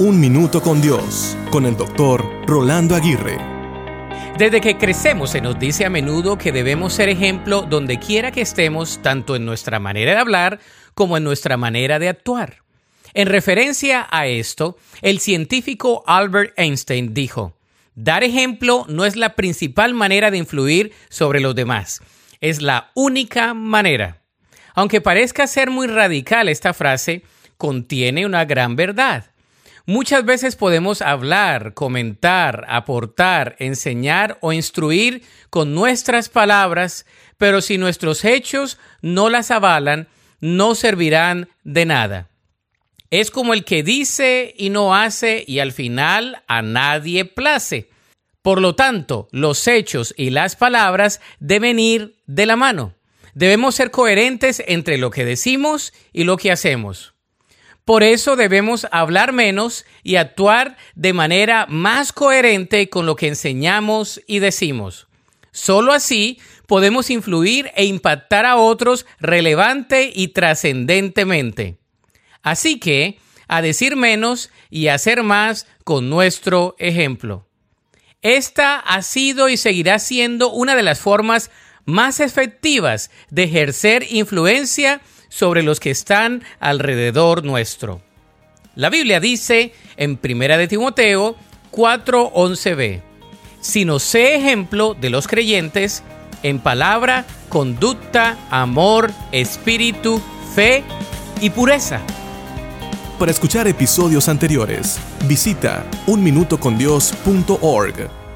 Un Minuto con Dios, con el doctor Rolando Aguirre. Desde que crecemos se nos dice a menudo que debemos ser ejemplo donde quiera que estemos, tanto en nuestra manera de hablar como en nuestra manera de actuar. En referencia a esto, el científico Albert Einstein dijo, Dar ejemplo no es la principal manera de influir sobre los demás, es la única manera. Aunque parezca ser muy radical esta frase, contiene una gran verdad. Muchas veces podemos hablar, comentar, aportar, enseñar o instruir con nuestras palabras, pero si nuestros hechos no las avalan, no servirán de nada. Es como el que dice y no hace y al final a nadie place. Por lo tanto, los hechos y las palabras deben ir de la mano. Debemos ser coherentes entre lo que decimos y lo que hacemos. Por eso debemos hablar menos y actuar de manera más coherente con lo que enseñamos y decimos. Solo así podemos influir e impactar a otros relevante y trascendentemente. Así que, a decir menos y hacer más con nuestro ejemplo. Esta ha sido y seguirá siendo una de las formas más efectivas de ejercer influencia sobre los que están alrededor nuestro. La Biblia dice en 1 de Timoteo 4:11b, sino sé ejemplo de los creyentes en palabra, conducta, amor, espíritu, fe y pureza. Para escuchar episodios anteriores, visita unminutocondios.org.